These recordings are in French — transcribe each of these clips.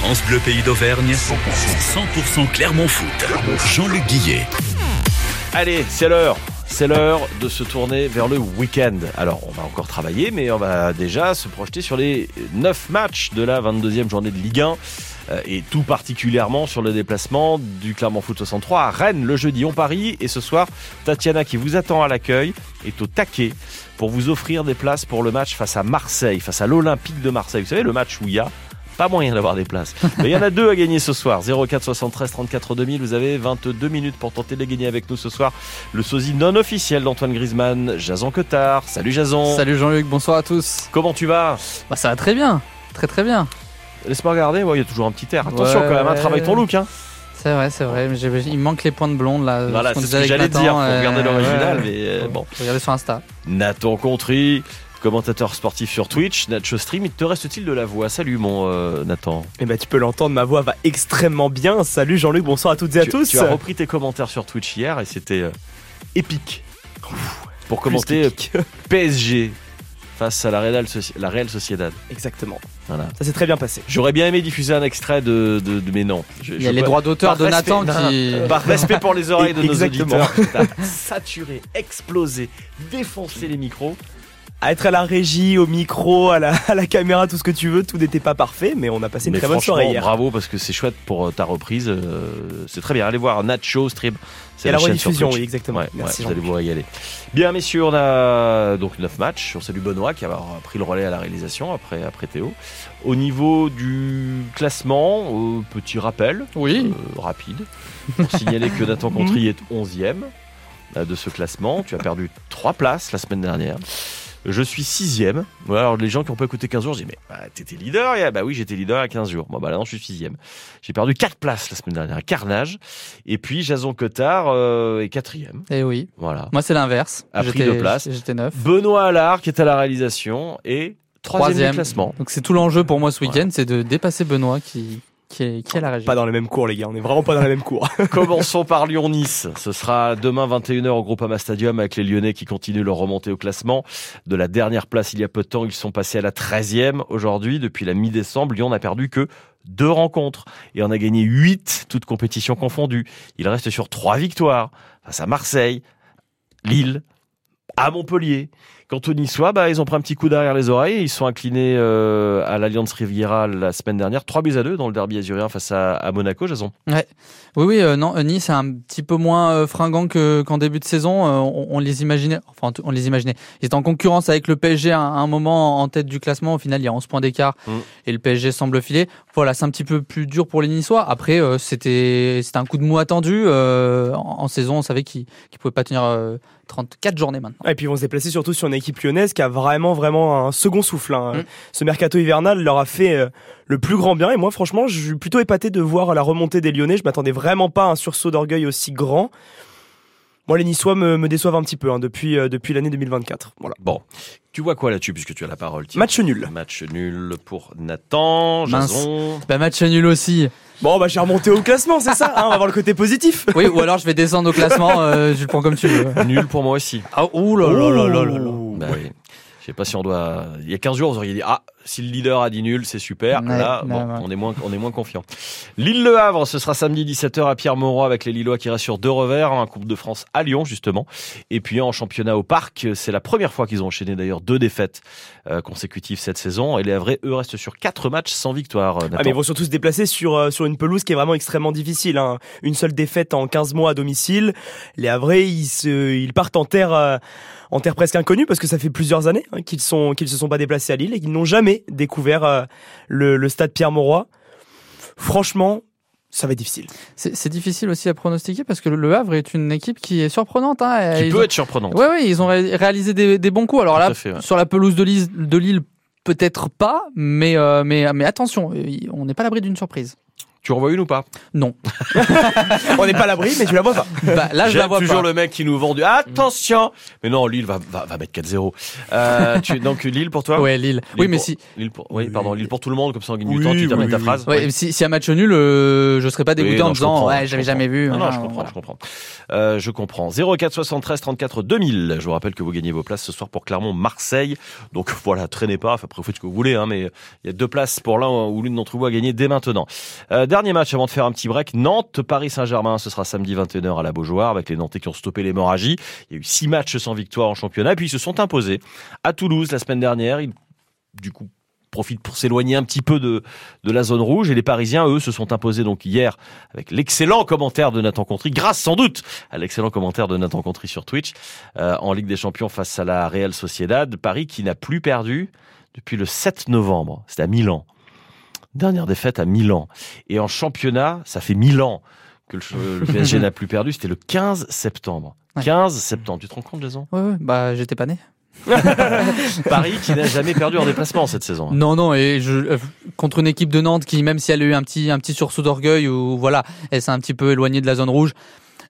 France Bleu Pays d'Auvergne, 100% Clermont Foot. Jean-Luc Guillet. Allez, c'est l'heure. C'est l'heure de se tourner vers le week-end. Alors, on va encore travailler, mais on va déjà se projeter sur les 9 matchs de la 22e journée de Ligue 1 euh, et tout particulièrement sur le déplacement du Clermont Foot 63 à Rennes le jeudi. On parie et ce soir, Tatiana qui vous attend à l'accueil est au taquet pour vous offrir des places pour le match face à Marseille, face à l'Olympique de Marseille. Vous savez, le match où il y a pas moyen d'avoir des places. Mais il y en a deux à gagner ce soir. 04 73 34 2000. Vous avez 22 minutes pour tenter de les gagner avec nous ce soir. Le sosie non officiel d'Antoine Griezmann, Jason Cotard. Salut Jason. Salut Jean-Luc, bonsoir à tous. Comment tu vas? Bah ça va très bien, très très bien. Laisse-moi regarder, ouais, il y a toujours un petit air. Attention Ouais, quand même, un ouais. travail ton look. Hein. C'est vrai, c'est vrai. mais Il manque les points de blonde là. Voilà, c'est ce que j'allais Nathan, dire. Faut euh, regarder l'original, ouais. mais euh, bon. Faut regarder sur Insta. Nathan Contry, commentateur sportif sur Twitch, Nacho Stream. Il te reste-t-il de la voix? Salut mon euh, Nathan. Eh ben, tu peux l'entendre, ma voix va extrêmement bien. Salut Jean-Luc, bonsoir à toutes et à tu, tous. tu as repris tes commentaires sur Twitch hier et c'était euh, épique. Pour commenter euh, PSG face à la Real, Soci- la Real Sociedad. Exactement. Voilà. Ça s'est très bien passé. J'aurais bien aimé diffuser un extrait de, de, de- mais non. Je- Il y a les droits d'auteur de Nathan respect- qui. Par respect pour les oreilles de nos auditeurs, saturé, explosé, défoncé les micros. À être à la régie, au micro, à la, à la caméra, tout ce que tu veux, tout n'était pas parfait, mais on a passé une Mais très bonne soirée hier. bravo parce que c'est chouette pour euh, ta reprise. euh, c'est très bien. Allez voir Nacho Stream. C'est Et la chaîne sur rediffusion, oui, exactement. Ouais, Merci ouais, vous allez régaler. Bien, messieurs, on a donc 9 matchs. On salue Benoît qui a pris le relais à la réalisation après, après Théo. Au niveau du classement, euh, petit rappel Oui. euh, rapide pour signaler que Nathan Contry est 11e euh, de ce classement. Tu as perdu 3 places la semaine dernière. Je suis sixième. Alors les gens qui ont pas écouté 15 jours, je dis mais bah, t'étais leader a- Bah oui, j'étais leader a 15 jours. Bon bah là non, je suis sixième. J'ai perdu 4 places la semaine dernière, un carnage. Et puis Jason Cotard euh, est quatrième. Et Eh oui. Voilà. Moi c'est l'inverse. A pris deux places. J'étais neuf. Benoît Allard qui est à la réalisation et troisième, du classement. Donc c'est tout l'enjeu pour moi ce week-end, c'est de dépasser Benoît qui qui est, qui est à la régie. Pas dans la même cour, les gars. On est vraiment pas dans la même cour. Commençons par Lyon-Nice. Ce sera demain 21h au Groupama Stadium avec les Lyonnais qui continuent leur remontée au classement. De la dernière place il y a peu de temps, ils sont passés à la 13e aujourd'hui. Depuis la mi-décembre, Lyon n'a perdu que deux rencontres et en a gagné 8, toutes compétitions confondues. Il reste sur trois victoires face à Marseille, Lille, à Montpellier. Quant aux Niçois, bah, ils ont pris un petit coup derrière les oreilles. Ils sont inclinés euh, à l'Alliance Riviera la semaine dernière, 3 buts à 2 dans le derby azurien face à, à Monaco, Jason. Oui, oui, euh, non, euh, Nice est un petit peu moins euh, fringant que, qu'en début de saison. On, on les imaginait, enfin, on les imaginait. Ils étaient en concurrence avec le PSG à un, à un moment en tête du classement. Au final, il y a 11 points d'écart Mm. et le PSG semble filer. Voilà, c'est un petit peu plus dur pour les Niçois. Après, c'était, c'était un coup de mou attendu. En, en saison, on savait qu'ils ne pouvaient pas tenir 34 journées maintenant. Et puis ils vont se déplacer surtout sur une équipe lyonnaise qui a vraiment, vraiment un second souffle. hein. Mm. Ce mercato hivernal leur a fait euh, le plus grand bien. Et moi, franchement, je suis plutôt épaté de voir la remontée des Lyonnais. Je m'attendais vraiment pas à un sursaut d'orgueil aussi grand. Moi, les Niçois me, me déçoivent un petit peu hein, depuis, euh, depuis l'année 2024. Voilà. Bon, tu vois quoi là-dessus puisque tu as la parole tiens. Match nul. Match nul pour Nathan, Mince. Jason. Bah, match nul aussi. Bon, bah j'ai remonté au classement, c'est ça. hein, on va voir le côté positif. Oui, ou alors je vais descendre au classement. Euh, je le prends comme tu veux. Nul pour moi aussi. Ah, ouh là là là là là là. Bah oui. Je sais pas si on doit. Il y a 15 jours, vous auriez dit Ah, si le leader a dit nul, c'est super. Ouais, Là, bon, ouais. on est moins, on est moins confiant. Lille-Le Havre, ce sera samedi 17h à Pierre-Mauroy avec les Lillois qui restent sur deux revers, un Coupe de France à Lyon justement. Et puis en championnat au Parc, c'est la première fois qu'ils ont enchaîné d'ailleurs deux défaites euh, consécutives cette saison. Et les Havrais, eux, restent sur quatre matchs sans victoire. euh, Ah, mais ils vont surtout se déplacer sur, euh, sur une pelouse qui est vraiment extrêmement difficile. hein. Une seule défaite en 15 mois à domicile. Les Havrais, ils, se, ils partent en terre, euh, en terre presque inconnue parce que ça fait plusieurs années hein, qu'ils sont, qu'ils se sont pas déplacés à Lille et qu'ils n'ont jamais découvert euh, le, le stade Pierre-Mauroy. Franchement, ça va être difficile. C'est difficile aussi à pronostiquer parce que le- Havre est une équipe qui est surprenante. Hein, qui Ils peut ont- être surprenant. Ouais, ouais, ils ont ré- réalisé des, des bons coups. Alors Tout là, à fait, ouais. sur la pelouse de Lille, de Lille peut-être pas, mais, euh, mais, mais attention, euh, on n'est pas à l'abri d'une surprise. Tu en vois une ou pas? Non. On n'est pas à l'abri, mais tu la vois pas. Bah, là, je la vois toujours pas. le mec qui nous vend du attention. Mais non, Lille va, va, va mettre 4-0. Euh, tu, donc Lille pour toi? Ouais, Lille. Lille Oui, mais si, Lille pour, oui, pardon, Lille pour tout le monde, comme ça on gagne Oui, du temps, tu oui, termines ta phrase. ouais, si, si y a match nul, euh, je serais pas dégoûté Oui, en disant comprends, ouais, je j'avais jamais vu. Non, non, hein, je comprends, voilà. je comprends. Euh, je comprends. 04 73 34 2000. Je vous rappelle que vous gagnez vos places ce soir pour Clermont-Marseille. Donc voilà, traînez pas. Enfin, après, vous faites ce que vous voulez, hein, mais il y a deux places pour l'un ou l'une d'entre vous à gagner dès maintenant. Euh, dernier match avant de faire un petit break. Nantes, Paris Saint-Germain. Ce sera samedi 21h à la Beaujoire avec les Nantais qui ont stoppé l'hémorragie. Il y a eu six matchs sans victoire en championnat. Puis ils se sont imposés à Toulouse la semaine dernière. Ils, du coup, profitent pour s'éloigner un petit peu de, de la zone rouge. Et les Parisiens, eux, se sont imposés donc hier avec l'excellent commentaire de Nathan Contry, grâce sans doute à l'excellent commentaire de Nathan Contry sur Twitch, euh, en Ligue des Champions face à la Real Sociedad. Paris qui n'a plus perdu depuis le 7 novembre. C'était à Milan. Dernière défaite à Milan. Et en championnat, ça fait 1000 ans que le, le PSG n'a plus perdu. C'était le 15 septembre. Ouais. 15 septembre. Tu te rends compte, Jason? Ouais, ouais, bah j'étais pas né. Paris qui n'a jamais perdu en déplacement cette saison. Non, non, et je, euh, contre une équipe de Nantes qui, même si elle a eu un petit, un petit sursaut d'orgueil ou voilà, elle s'est un petit peu éloignée de la zone rouge.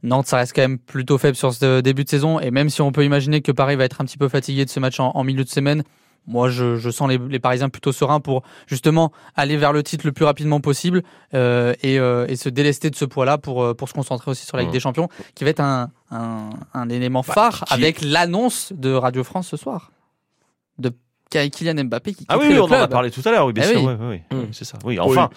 Nantes, ça reste quand même plutôt faible sur ce début de saison. Et même si on peut imaginer que Paris va être un petit peu fatigué de ce match en, en milieu de semaine, moi, je, je sens les, les Parisiens plutôt sereins pour justement aller vers le titre le plus rapidement possible euh, et, euh, et se délester de ce poids-là pour, euh, pour se concentrer aussi sur la Ligue Mhm. des Champions, qui va être un, un, un élément Bah, phare qui- avec l'annonce de Radio France ce soir de Kylian Mbappé qui Ah oui, le on en a club. parlé tout à l'heure, oui, bien Eh sûr. oui. oui, oui, oui, Mm. c'est ça. Oui, enfin,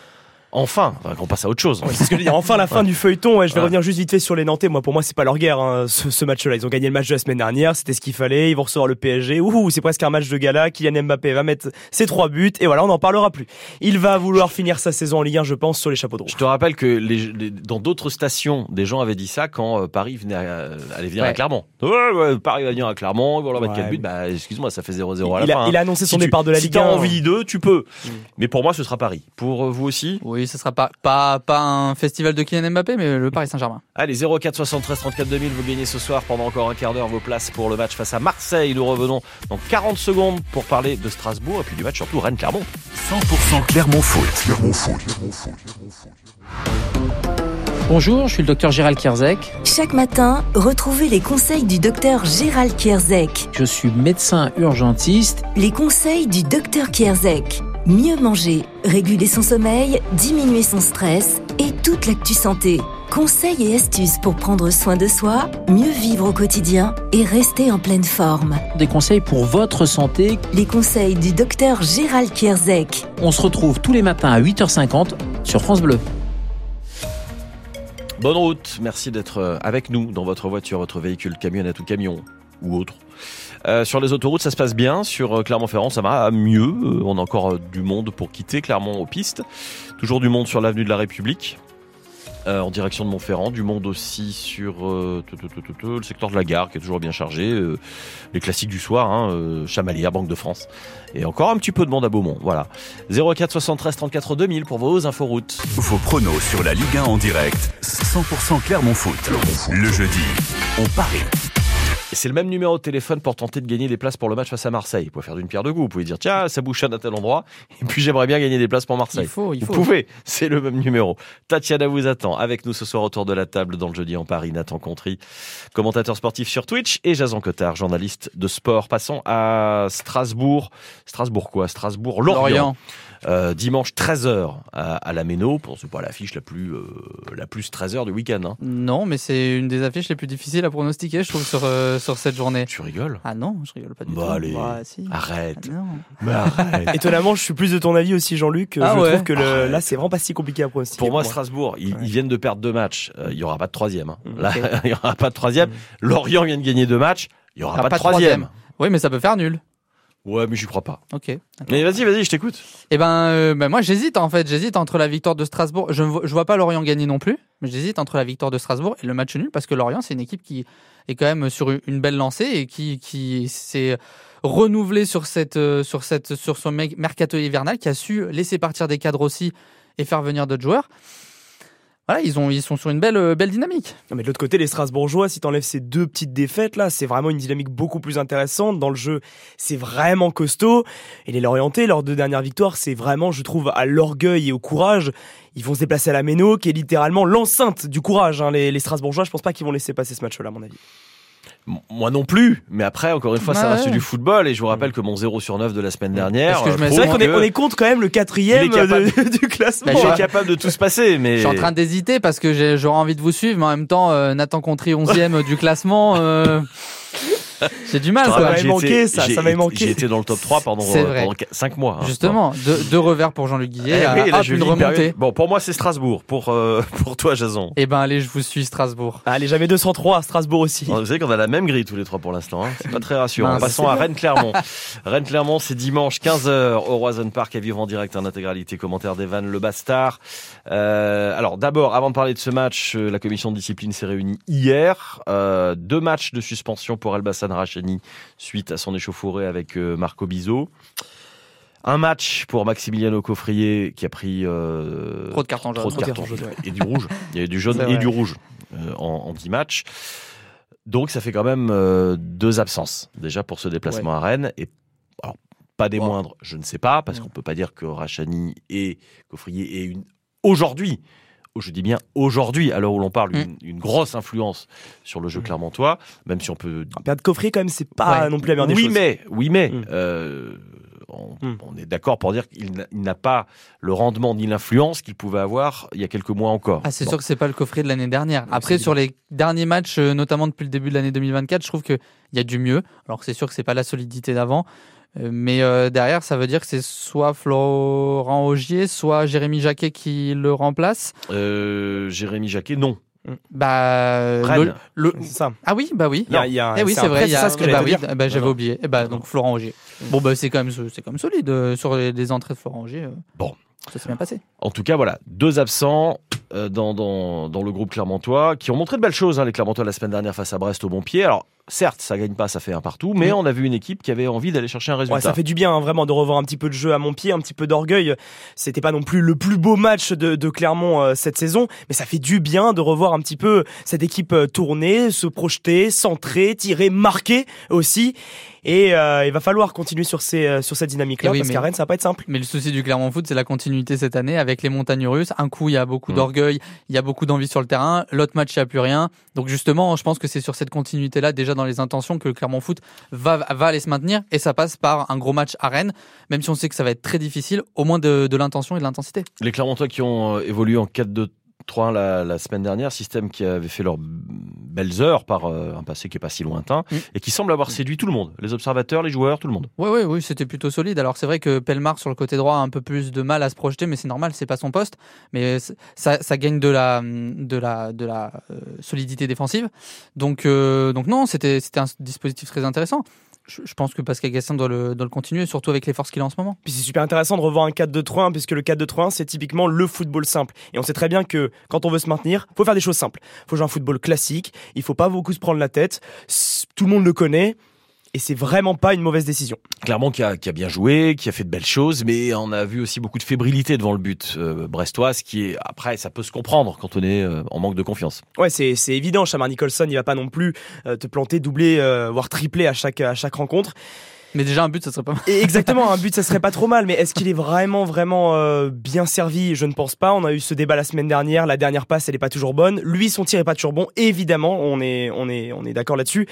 enfin, enfin, on passe à autre chose. Ouais, c'est ce que je veux dire. Enfin, la fin du feuilleton. Ouais, je vais Ouais. revenir juste vite fait sur les Nantais. Moi, pour moi, c'est pas leur guerre, hein, ce, ce match-là. Ils ont gagné le match de la semaine dernière. C'était ce qu'il fallait. Ils vont recevoir le PSG. Ouh, c'est presque un match de gala. Kylian Mbappé va mettre ses trois buts. Et voilà, on n'en parlera plus. Il va vouloir finir sa saison en Ligue 1, je pense, sur les chapeaux de roue. Je te rappelle que les, les- dans d'autres stations, des gens avaient dit ça quand euh, Paris venait à- allait venir à. Clermont. Ouais, ouais, Paris va venir à Clermont, ils vont leur mettre Ouais. 4 buts. Bah, excuse-moi, ça fait 0-0 à la Il fin. a, hein. il a annoncé son Si tu- départ de la si Ligue t'as 1. envie d'eux, tu peux. Mm. Mais pour moi, ce sera Paris. Pour euh, vous aussi Oui, ce sera pas, pas, pas un festival de Kylian Mbappé, mais le Paris Saint-Germain. Allez, 04 73 34 2000, vous gagnez ce soir pendant encore un quart d'heure vos places pour le match face à Marseille. Nous revenons dans 40 secondes pour parler de Strasbourg et puis du match surtout Rennes-Clermont. 100% Clermont Foot. Bonjour, je suis le docteur Gérald Kierzek. Chaque matin, retrouvez les conseils du docteur Gérald Kierzek. Je suis médecin urgentiste. Les conseils du docteur Kierzek. Mieux manger, réguler son sommeil, diminuer son stress et toute l'actu santé. Conseils et astuces pour prendre soin de soi, mieux vivre au quotidien et rester en pleine forme. Des conseils pour votre santé. Les conseils du docteur Gérald Kierzek. On se retrouve tous les matins à 8h50 sur France Bleu. Bonne route, merci d'être euh, avec nous dans votre voiture, votre véhicule, camionnette ou camion ou autre. Euh, sur les autoroutes, ça se passe bien. Sur euh, Clermont-Ferrand, ça va mieux. Euh, on a encore du monde pour quitter Clermont aux pistes. Toujours du monde sur l'avenue de la République. en direction de Montferrand, du monde aussi sur le secteur de la gare qui est toujours bien chargé, les classiques du soir, hein, Chamalières, Banque de France, et encore un petit peu de monde à Beaumont. Voilà. 04 73 34 2000 pour vos inforoutes. Vos pronos sur la Ligue 1 en direct. 100% Clermont Foot. Le jeudi, on parie. Et c'est le même numéro de téléphone pour tenter de gagner des places pour le match face à Marseille. Vous pouvez faire d'une pierre deux coups. Vous pouvez dire, tiens, ça bouchonne à tel endroit. Et puis j'aimerais bien gagner des places pour Marseille. Il faut, il Vous faut. pouvez, c'est le même numéro. Tatiana vous attend avec nous ce soir autour de la table dans le jeudi en Paris. Nathan Contry, commentateur sportif sur Twitch et Jason Cotard, journaliste de sport. Passons à Strasbourg. Strasbourg quoi? Strasbourg, Lorient. Lorient. Euh, dimanche 13h à, à la Méno. Pour c'est pas l'affiche la plus euh, la plus 13h du week-end. Hein. Non, mais c'est une des affiches les plus difficiles à pronostiquer, je trouve, sur, euh, sur cette journée. Tu rigoles? Ah non, je rigole pas du Bah tout. allez, Bah, si. Arrête. Ah non. Mais arrête. Étonnamment, je suis plus de ton avis aussi, Jean-Luc. Ah je ouais. trouve que le- là, c'est vraiment pas si compliqué à pronostiquer. Pour moi, Strasbourg, ils, Ouais. ils viennent de perdre deux matchs. Euh, Il y aura pas de troisième. hein. Mm. Là, il y aura pas de troisième. Mm. Lorient vient de gagner deux matchs. Il y aura Ah, pas, pas de de troisième. troisième. Oui, mais ça peut faire nul. Ouais, mais j'y crois pas. Ok. Mais vas-y, vas-y, je t'écoute. Eh ben, euh, ben, moi j'hésite en fait, j'hésite entre la victoire de Strasbourg. Je ne vois, je vois pas Lorient gagner non plus, mais j'hésite entre la victoire de Strasbourg et le match nul parce que Lorient c'est une équipe qui est quand même sur une belle lancée et qui qui s'est renouvelée sur cette euh, sur cette sur son me- mercato hivernal, qui a su laisser partir des cadres aussi et faire venir d'autres joueurs. Ils, ont, ils sont sur une belle, euh, dynamique. Mais de l'autre côté, les Strasbourgeois, si t'enlèves ces deux petites défaites là, c'est vraiment une dynamique beaucoup plus intéressante. Dans le jeu, c'est vraiment costaud. Et les Lorientais, leurs deux dernières victoires, c'est vraiment, je trouve, à l'orgueil et au courage. Ils vont se déplacer à la Méno, qui est littéralement l'enceinte du courage. Hein. Les, Strasbourgeois, je pense pas qu'ils vont laisser passer ce match-là, à mon avis. Moi non plus, mais après, encore une fois, ça reste ouais. du football et je vous rappelle que mon 0 sur 9 de la semaine dernière. Parce que je euh, C'est vrai qu'on est, est contre quand même le quatrième capable- de- du classement. Bah, je- est capable de tout se passer, mais. Je suis en train d'hésiter parce que j'ai- j'aurais envie de vous suivre, mais en même temps, euh, Nathan Contry 11e du classement, euh, j'ai du mal. Ça quoi. va rappelle, y manquer, j'ai été- ça, ça manquer. J'ai été dans le top 3 pendant, vrai. 5 mois. hein. Justement, deux, deux revers pour Jean-Luc Guillet, à- oui, là, hop, je une remontée. Bon, pour moi, c'est Strasbourg. Pour, euh, pour toi, Jason. Eh ben allez, je vous suis Strasbourg. Allez, j'avais 203 à Strasbourg aussi. Vous savez qu'on a la même grille tous les trois pour l'instant. hein. C'est pas très rassurant. Mince. Passons à Rennes-Clermont. Rennes-Clermont, c'est dimanche 15h au Roison Park à vivre en direct en intégralité. Commentaire d'Evan Le Bastard. Euh, alors d'abord, avant de parler de ce match, euh, la commission de discipline s'est réunie hier. Euh, deux matchs de suspension pour Rachani suite à son échauffourée avec euh, Marco Bizot. Un match pour Maximiliano Coffrier qui a pris euh, Trop de cartons jaunes. de cartons et du rouge. Il y avait du jaune et du rouge euh, en, en 10 matchs. Donc ça fait quand même euh, deux absences déjà pour ce déplacement à Rennes. Et alors, pas des Wow. moindres, je ne sais pas, parce qu'on peut pas dire que Rachani et Coffrier aient une aujourd'hui, je dis bien aujourd'hui, à l'heure où l'on parle, une, une grosse influence sur le jeu Mm. clermontois, même si on peut Perdre Coffrier, quand même, c'est pas Ouais. non plus la meilleure des oui, choses. mais, oui, mais, Mm. euh, on, Mm. on est d'accord pour dire qu'il n'a- pas le rendement ni l'influence qu'il pouvait avoir il y a quelques mois encore. Ah, c'est Bon. sûr que c'est pas le coffret de l'année dernière. Après, sur les derniers matchs, euh, notamment depuis le début de l'année 2024, je trouve qu'il y a du mieux. Alors, c'est sûr que c'est pas la solidité d'avant. Euh, Mais euh, derrière, ça veut dire que c'est soit Florent Augier, soit Jérémy Jacquet qui le remplace? Euh, Jérémy Jacquet, non. Bah, Rennes. le- le- C'est ça. Ah oui, bah oui. Il y a- il y a- Eh oui, c'est vrai. c'est ça ce que bah oui, bah, j'avais oublié. Eh bah, donc Florent Augier. Bon, bah c'est quand même, c'est quand même solide euh, sur les, les entrées de Florent Augier. euh, Bon. Ça s'est bien passé. En tout cas, voilà, deux absents euh, dans, dans, dans le groupe clermontois qui ont montré de belles choses, hein, les Clermontois la semaine dernière face à Brest au bon pied. Alors, certes, ça gagne pas, ça fait un partout, mais Mm. on a vu une équipe qui avait envie d'aller chercher un résultat. Ouais, ça fait du bien hein, vraiment de revoir un petit peu de jeu à mon pied, un petit peu d'orgueil. C'était pas non plus le plus beau match de, de Clermont euh, cette saison, mais ça fait du bien de revoir un petit peu cette équipe euh, tourner, se projeter, centrer, tirer, marquer aussi. Et euh, il va falloir continuer sur ces euh, sur cette dynamique-là oui, parce mais- qu'à Rennes ça va pas être simple. Mais le souci du Clermont Foot, c'est la continuité cette année avec les montagnes russes. Un coup, il y a beaucoup Mm. d'orgueil, il y a beaucoup d'envie sur le terrain. L'autre match, il n'y a plus rien. Donc justement, je pense que c'est sur cette continuité-là, déjà dans les intentions, que le Clermont Foot va, aller se maintenir. Et ça passe par un gros match à Rennes, même si on sait que ça va être très difficile, au moins de, de l'intention et de l'intensité. Les Clermontois qui ont euh, évolué en 4-2-3 la, la semaine dernière, système qui avait fait leurs belles heures par euh, un passé qui est pas si lointain Mm. et qui semble avoir séduit tout le monde, les observateurs, les joueurs, tout le monde. Oui, oui, oui, c'était plutôt solide. Alors c'est vrai que Pelmar sur le côté droit a un peu plus de mal à se projeter, mais c'est normal, c'est pas son poste. Mais ça, ça gagne de la, de la, de la euh, solidité défensive. Donc, euh, donc non, c'était un dispositif très intéressant. Je, pense que Pascal Gassin doit le, continuer, surtout avec les forces qu'il a en ce moment. Puis c'est super intéressant de revoir un 4-2-3-1 puisque le 4-2-3-1 c'est typiquement le football simple. Et on sait très bien que quand on veut se maintenir, faut faire des choses simples. Faut jouer un football classique, il faut pas beaucoup se prendre la tête. Tout le monde le connaît et c'est vraiment pas une mauvaise décision. Clairement qui a, qui a bien joué, qui a fait de belles choses, mais on a vu aussi beaucoup de fébrilité devant le but euh, brestois, ce qui est après ça peut se comprendre quand on est euh, en manque de confiance. Ouais, c'est c'est évident. Shamar Nicholson, il va pas non plus euh, te planter, doubler, euh, voire tripler à chaque à chaque rencontre. Mais déjà un but, ça serait pas mal. Et exactement, un but, ça serait pas trop mal. Mais est-ce qu'il est vraiment, vraiment euh, bien servi? Je ne pense pas. On a eu ce débat la semaine dernière. La dernière passe, elle est pas toujours bonne. Lui, son tir est pas toujours bon. Évidemment, on est, on est, on est d'accord là-dessus.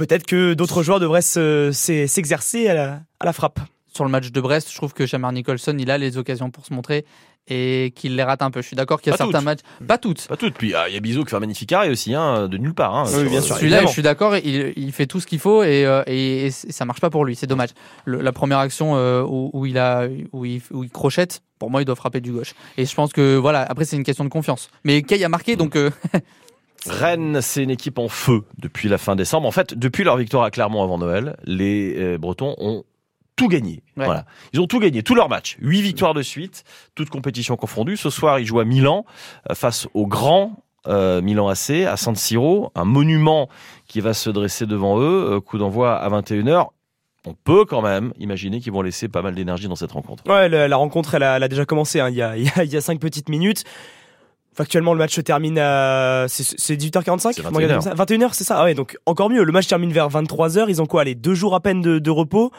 Peut-être que d'autres joueurs devraient se- s'e- s'exercer à la, à la frappe. Sur le match de Brest, je trouve que Shamar Nicholson, il a les occasions pour se montrer et qu'il les rate un peu. Je suis d'accord qu'il y a Pas certains toutes. matchs, pas toutes. Pas toutes. Puis ah, il y a Bizot qui fait un magnifique arrêt aussi, hein, de nulle part. Hein, Oui, bien sûr. Celui-là, je suis d'accord, il, il fait tout ce qu'il faut et, euh, et, et ça marche pas pour lui. C'est dommage. Le- la première action euh, où, où il a, où il, où il crochette, pour moi, il doit frapper du gauche. Et je pense que voilà, après c'est une question de confiance. Mais Kay a marqué, donc euh, Rennes, c'est une équipe en feu depuis la fin décembre. En fait, depuis leur victoire à Clermont avant Noël, les euh, Bretons ont tout gagné. Ouais. Voilà. Ils ont tout gagné, tous leurs matchs. Huit victoires de suite, toutes compétitions confondues. Ce soir, ils jouent à Milan euh, face au grand euh, Milan AC à San Siro, un monument qui va se dresser devant eux. Coup d'envoi à 21h. On peut quand même imaginer qu'ils vont laisser pas mal d'énergie dans cette rencontre. Ouais, la, la rencontre, elle a, elle a déjà commencé. hein, y a, il y a cinq petites minutes. Factuellement, le match se termine à. C'est c'est 18h45 C'est Comment on regarde 21h. comme ça 21h, c'est ça? Ah ouais, donc encore mieux. Le match termine vers 23h. Ils ont quoi Les deux jours à peine de, de repos?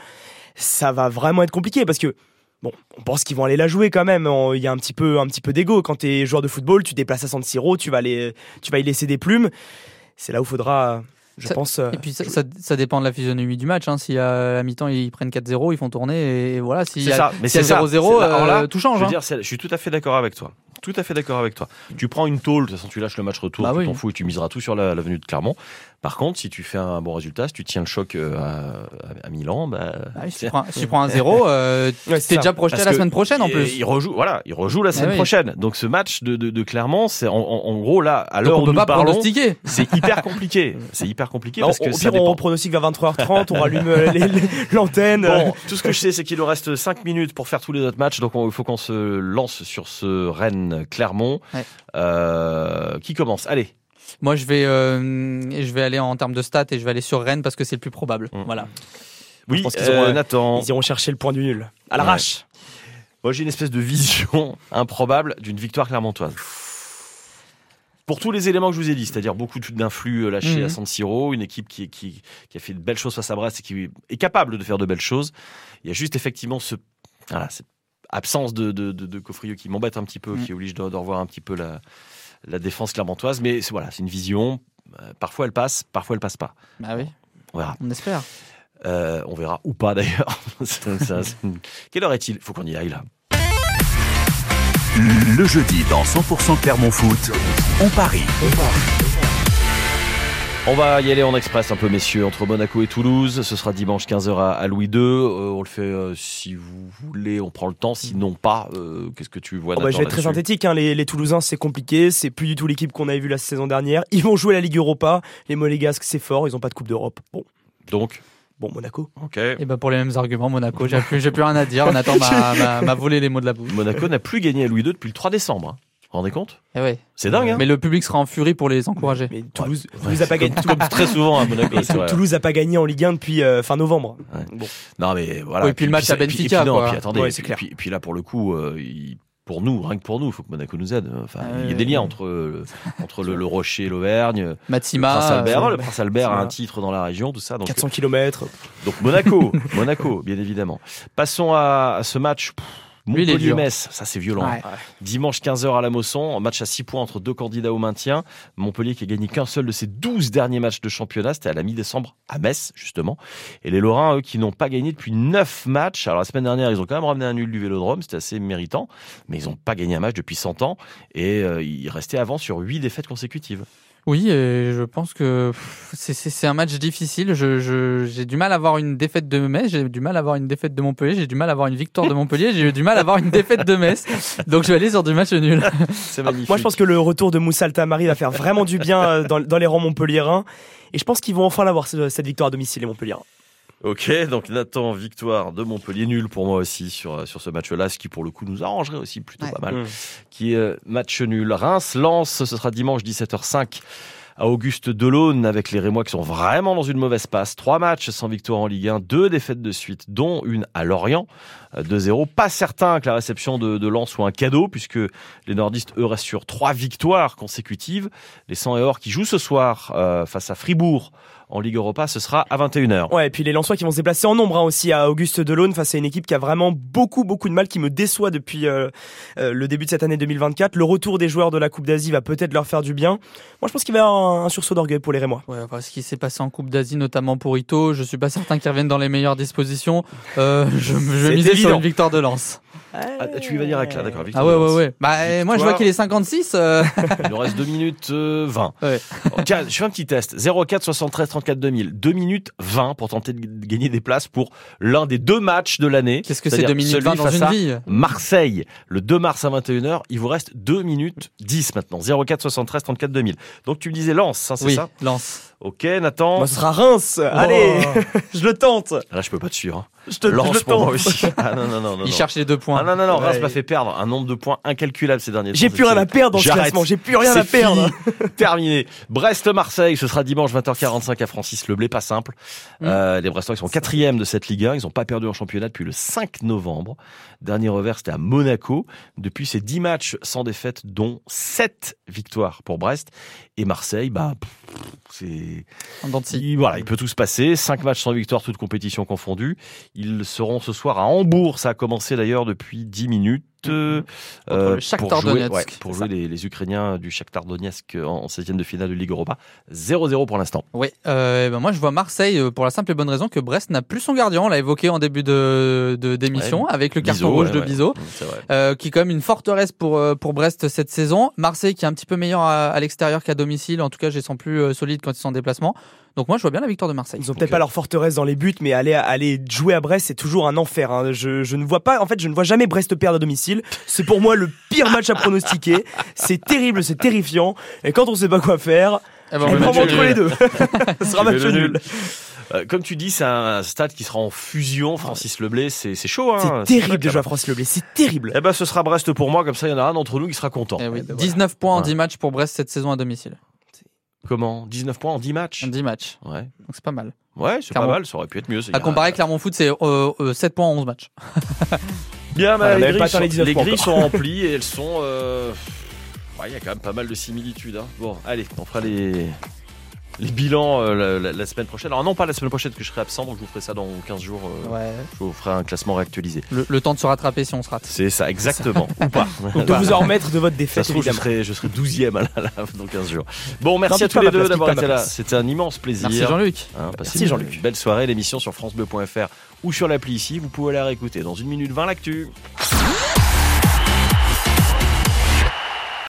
Ça va vraiment être compliqué parce que. Bon, on pense qu'ils vont aller la jouer quand même. Il y a un petit peu, un petit peu d'ego. Quand t'es joueur de football, tu déplaces à San Siro, tu vas aller, tu vas y laisser des plumes. C'est là où faudra, je Ça- pense. euh, Et puis ça, ça, ça dépend de la physionomie du match. Hein. Si à la mi-temps ils prennent 4-0, ils font tourner et voilà. S'il y C'est a, ça, mais s'il y a c'est ça. 0-0, C'est- alors là, euh, tout change. Je veux hein. dire, je suis tout à fait d'accord avec toi. Tout à fait d'accord avec toi. Tu prends une tôle, de toute façon tu lâches le match retour, Bah tu oui. t'en fous et tu miseras tout sur la- l'avenue de Clermont. Par contre, si tu fais un bon résultat, si tu tiens le choc euh, à, à Milan, bah, Ah si, tu prends, si tu prends un 0, euh, Ouais, t'es déjà projeté Parce la semaine prochaine en il- plus. Il rejoue, voilà, il rejoue la semaine oui. prochaine. Donc ce match de, de, de Clermont, c'est en, en- en gros là, à l'heure on où peut nous pas parlons, c'est hyper compliqué. C'est hyper compliqué Bah, parce que au ça pire, on pronostique vers 23h30, on rallume euh, l'antenne. Bon, tout ce que je sais, c'est qu'il nous reste 5 minutes pour faire tous les autres matchs, donc on- il faut qu'on se lance sur ce Rennes-Clermont. Ouais. Euh, qui commence? Allez, Moi, je vais, euh, je vais aller en termes de stats et je vais aller sur Rennes parce que c'est le plus probable. Mm. Voilà. oui, pense qu'ils euh, euh, Nathan. Ils iront chercher le point du nul. À l'arrache. Moi, j'ai une espèce de vision improbable d'une victoire clermontoise. Pour tous les éléments que je vous ai dit, c'est-à-dire beaucoup d'influx lâchés Mhm. à San Siro, une équipe qui, qui, qui a fait de belles choses face à Brest et qui est capable de faire de belles choses. Il y a juste effectivement ce, voilà, cette absence de, de, de, qui m'embête un petit peu, Mhm. qui oblige de, de revoir un petit peu la, la défense clermontoise. Mais c'est- voilà, c'est une vision. Euh, Parfois elle passe, parfois elle passe pas. Bah oui, On verra. on espère. Euh, on verra ou pas d'ailleurs. Quelle heure est-il? Faut qu'on y aille là. Le jeudi dans 100% Clermont Foot, on parie. On va y aller en express un peu, messieurs, entre Monaco et Toulouse. Ce sera dimanche 15h à, à Louis II. Euh, on le fait euh, si vous voulez, on prend le temps. Sinon, pas. Euh, Qu'est-ce que tu vois Oh bah, je vais être très synthétique. hein. Les, les Toulousains, c'est compliqué. C'est plus du tout l'équipe qu'on avait vue la saison dernière. Ils vont jouer la Ligue Europa. Les Monégasques, c'est fort. Ils ont pas de Coupe d'Europe. Bon, Donc, bon, Monaco. ok. Et ben pour les mêmes arguments, Monaco, j'ai plus, plus rien à dire. Nathan m'a, m'a, m'a volé les mots de la bouche. Monaco n'a plus gagné à Louis II depuis le 3 décembre. Hein. Vous vous rendez compte? Eh ouais. C'est dingue, hein Mais le public sera en furie pour les encourager. Mais Toulouse, Toulouse a pas gagné. Comme très souvent à Monaco. Toulouse a pas gagné en Ligue 1 depuis euh, fin novembre. Ouais. Bon. Non, mais voilà. Ouais, et puis le match à et puis- et Benfica, puis non, quoi. puis attendez, Ouais, c'est et clair. puis, et puis là, pour le coup, euh, il- pour nous, rien que pour nous, il faut que Monaco nous aide. Enfin, Ah il y a ouais, des liens ouais. entre, euh, entre le, le Rocher et l'Auvergne. Matsima. Prince Albert, euh, le Prince Albert a un titre dans la région, tout ça. Donc, 400 km. donc Monaco, Monaco, bien évidemment. Passons à, à ce match. Pff, Montpellier-Metz, ça c'est violent. Ouais. Dimanche 15h à la Mosson, match à 6 points entre deux candidats au maintien. Montpellier qui a gagné qu'un seul de ses 12 derniers matchs de championnat, c'était à la mi-décembre à Metz justement. Et les Lorrains, eux, qui n'ont pas gagné depuis 9 matchs. Alors la semaine dernière, ils ont quand même ramené un nul du Vélodrome, c'était assez méritant, mais ils n'ont pas gagné un match depuis 100 ans et euh, ils restaient avant sur 8 défaites consécutives. Oui, et je pense que c'est- c'est c'est un match difficile. Je- je- J'ai du mal à avoir une défaite de Metz, j'ai du mal à avoir une défaite de Montpellier, j'ai du mal à avoir une victoire de Montpellier, j'ai du mal à avoir une défaite de Metz. Donc je vais aller sur du match nul. C'est Ah, Moi, je pense que le retour de Moussa Altamari va faire vraiment du bien euh, dans, dans les rangs montpelliérains. Et je pense qu'ils vont enfin l'avoir, ce- cette victoire à domicile, les Montpelliérains. Ok, donc Nathan, victoire de Montpellier, nul pour moi aussi sur, sur ce match-là, ce qui pour le coup nous arrangerait aussi plutôt Ouais. pas mal. Mm. Qui est euh, match nul. Reims, Lens, ce sera dimanche 17h05 à Auguste Delaune avec les Rémois qui sont vraiment dans une mauvaise passe. Trois matchs sans victoire en Ligue 1, deux défaites de suite, dont une à Lorient, euh, 2-0. Pas certain que la réception de, de Lens soit un cadeau puisque les nordistes, eux, restent sur trois victoires consécutives. Les 100 et or qui jouent ce soir euh, face à Fribourg en Ligue Europa, ce sera à 21h. Ouais, et puis les Lensois qui vont se déplacer en nombre hein, aussi à Auguste Delaune face à une équipe qui a vraiment beaucoup beaucoup de mal, qui me déçoit depuis euh, euh, le début de cette année 2024. Le retour des joueurs de la Coupe d'Asie va peut-être leur faire du bien. Moi, je pense qu'il va y avoir un, un sursaut d'orgueil pour les Rémois. Ouais, enfin, ce qui s'est passé en Coupe d'Asie, notamment pour Ito, je suis pas certain qu'ils reviennent dans les meilleures dispositions. Euh, je, je miser sur une victoire de Lens. Ah, tu y vas direct là, d'accord. Ah victoire ouais, ouais, ouais. Bah, euh, moi je vois Victoire. qu'il est 56. euh, Il nous reste 2 minutes euh, 20. Ouais. Tiens, je fais un petit test. 04 73 34 2000. 2 minutes 20 pour tenter de gagner des places pour l'un des deux matchs de l'année. Qu'est-ce que c'est C'est-à-dire 2 minutes celui 20 dans une à vie Marseille, le 2 mars à 21h. Il vous reste 2 minutes 10 maintenant. 04 73 34 2000. Donc tu me disais Lance, hein, c'est Oui, ça? Lens. Ok, Nathan. Moi, ce sera Reims. Allez, je le tente. Là, je peux pas te suivre. hein. Je te Lance je le pour moi tente. aussi. Ah non, non, non, non. Il non. cherche les deux points. Ah non, non, non, Reims m'a fait perdre un nombre de points incalculable ces derniers temps. J'ai plus rien à perdre dans ce J'arrête. classement. J'ai plus rien à perdre. fini. Terminé. Brest-Marseille, ce sera dimanche 20h45 à Francis Leblé, pas simple. Mm. Euh, les Brestois ils sont quatrième de cette Ligue 1, ils n'ont pas perdu en championnat depuis le 5 novembre. Dernier revers, c'était à Monaco. Depuis ces 10 matchs sans défaite, dont 7 victoires pour Brest. Et Marseille, bah, pff, c'est... Voilà, il peut tout se passer. 5 matchs sans victoire, toutes compétitions confondues. Ils seront ce soir à Hambourg. Ça a commencé d'ailleurs depuis 10 minutes. Euh, Contre euh, pour jouer, Donetsk, ouais, pour c'est jouer les, les Ukrainiens du Shakhtar Donetsk en 16e de finale de Ligue Europa. 0-0 pour l'instant. Oui, euh, ben moi je vois Marseille euh, pour la simple et bonne raison que Brest n'a plus son gardien. On l'a évoqué en début de d'émission avec le carton rouge ouais, de. Bizot, vrai. euh, qui est quand même une forteresse pour euh, pour Brest cette saison. Marseille qui est un petit peu meilleur à, à l'extérieur qu'à domicile. En tout cas, je les sens plus solides quand ils sont en déplacement. Donc moi je vois bien la victoire de Marseille. Ils ont peut-être pas leur forteresse dans les buts, mais aller, aller jouer à Brest, c'est toujours un enfer. hein. Je, je ne vois pas, en fait, je ne vois jamais Brest perdre à domicile. C'est pour moi le pire match à pronostiquer. C'est terrible, c'est terrifiant. Et quand on sait pas quoi faire, Eh ben, on va entre le- les deux. Ce sera match nul. nul. Euh, comme tu dis, c'est un stade qui sera en fusion. Francis Leblé, c'est c'est chaud. Hein. C'est terrible de jouer à. France Leblé, c'est terrible. Eh ben, ce sera Brest pour moi. Comme ça, il y en a un d'entre nous qui sera content. Eh oui, ben 19 points en Ouais. 10 matchs pour Brest cette saison à domicile. Comment? 19 points en 10 matchs? 10 matchs. Ouais. Donc c'est pas mal. Ouais, c'est pas mal. Ça aurait pu être mieux. À comparer Clermont Foot, c'est euh, euh, 7 points en 11 matchs. Bien, bah, Voilà, les mais grilles, sont, les 19 les points grilles sont remplies et elles sont. euh, ouais, Il y a quand même pas mal de similitudes. hein. Bon, allez, on fera les, les bilans euh, la, la- la semaine prochaine. Alors, non, pas la semaine prochaine, que je serai absent, donc je vous ferai ça dans 15 jours. euh, Ouais. Je vous ferai un classement réactualisé. Le, le temps de se rattraper si on se rate. C'est ça, exactement. Ou pas. Donc de vous en remettre de votre Ça défaite, se trouve, je serai, je serai 12e à la, la- dans 15 jours. Bon, merci Non, à tous les deux d'avoir été là. C'était un immense plaisir. Merci Jean-Luc. Hein, Merci, Jean-Luc. Belle soirée, l'émission sur FranceBleu.fr ou sur l'appli ici. Vous pouvez la réécouter dans une minute 20 l'actu.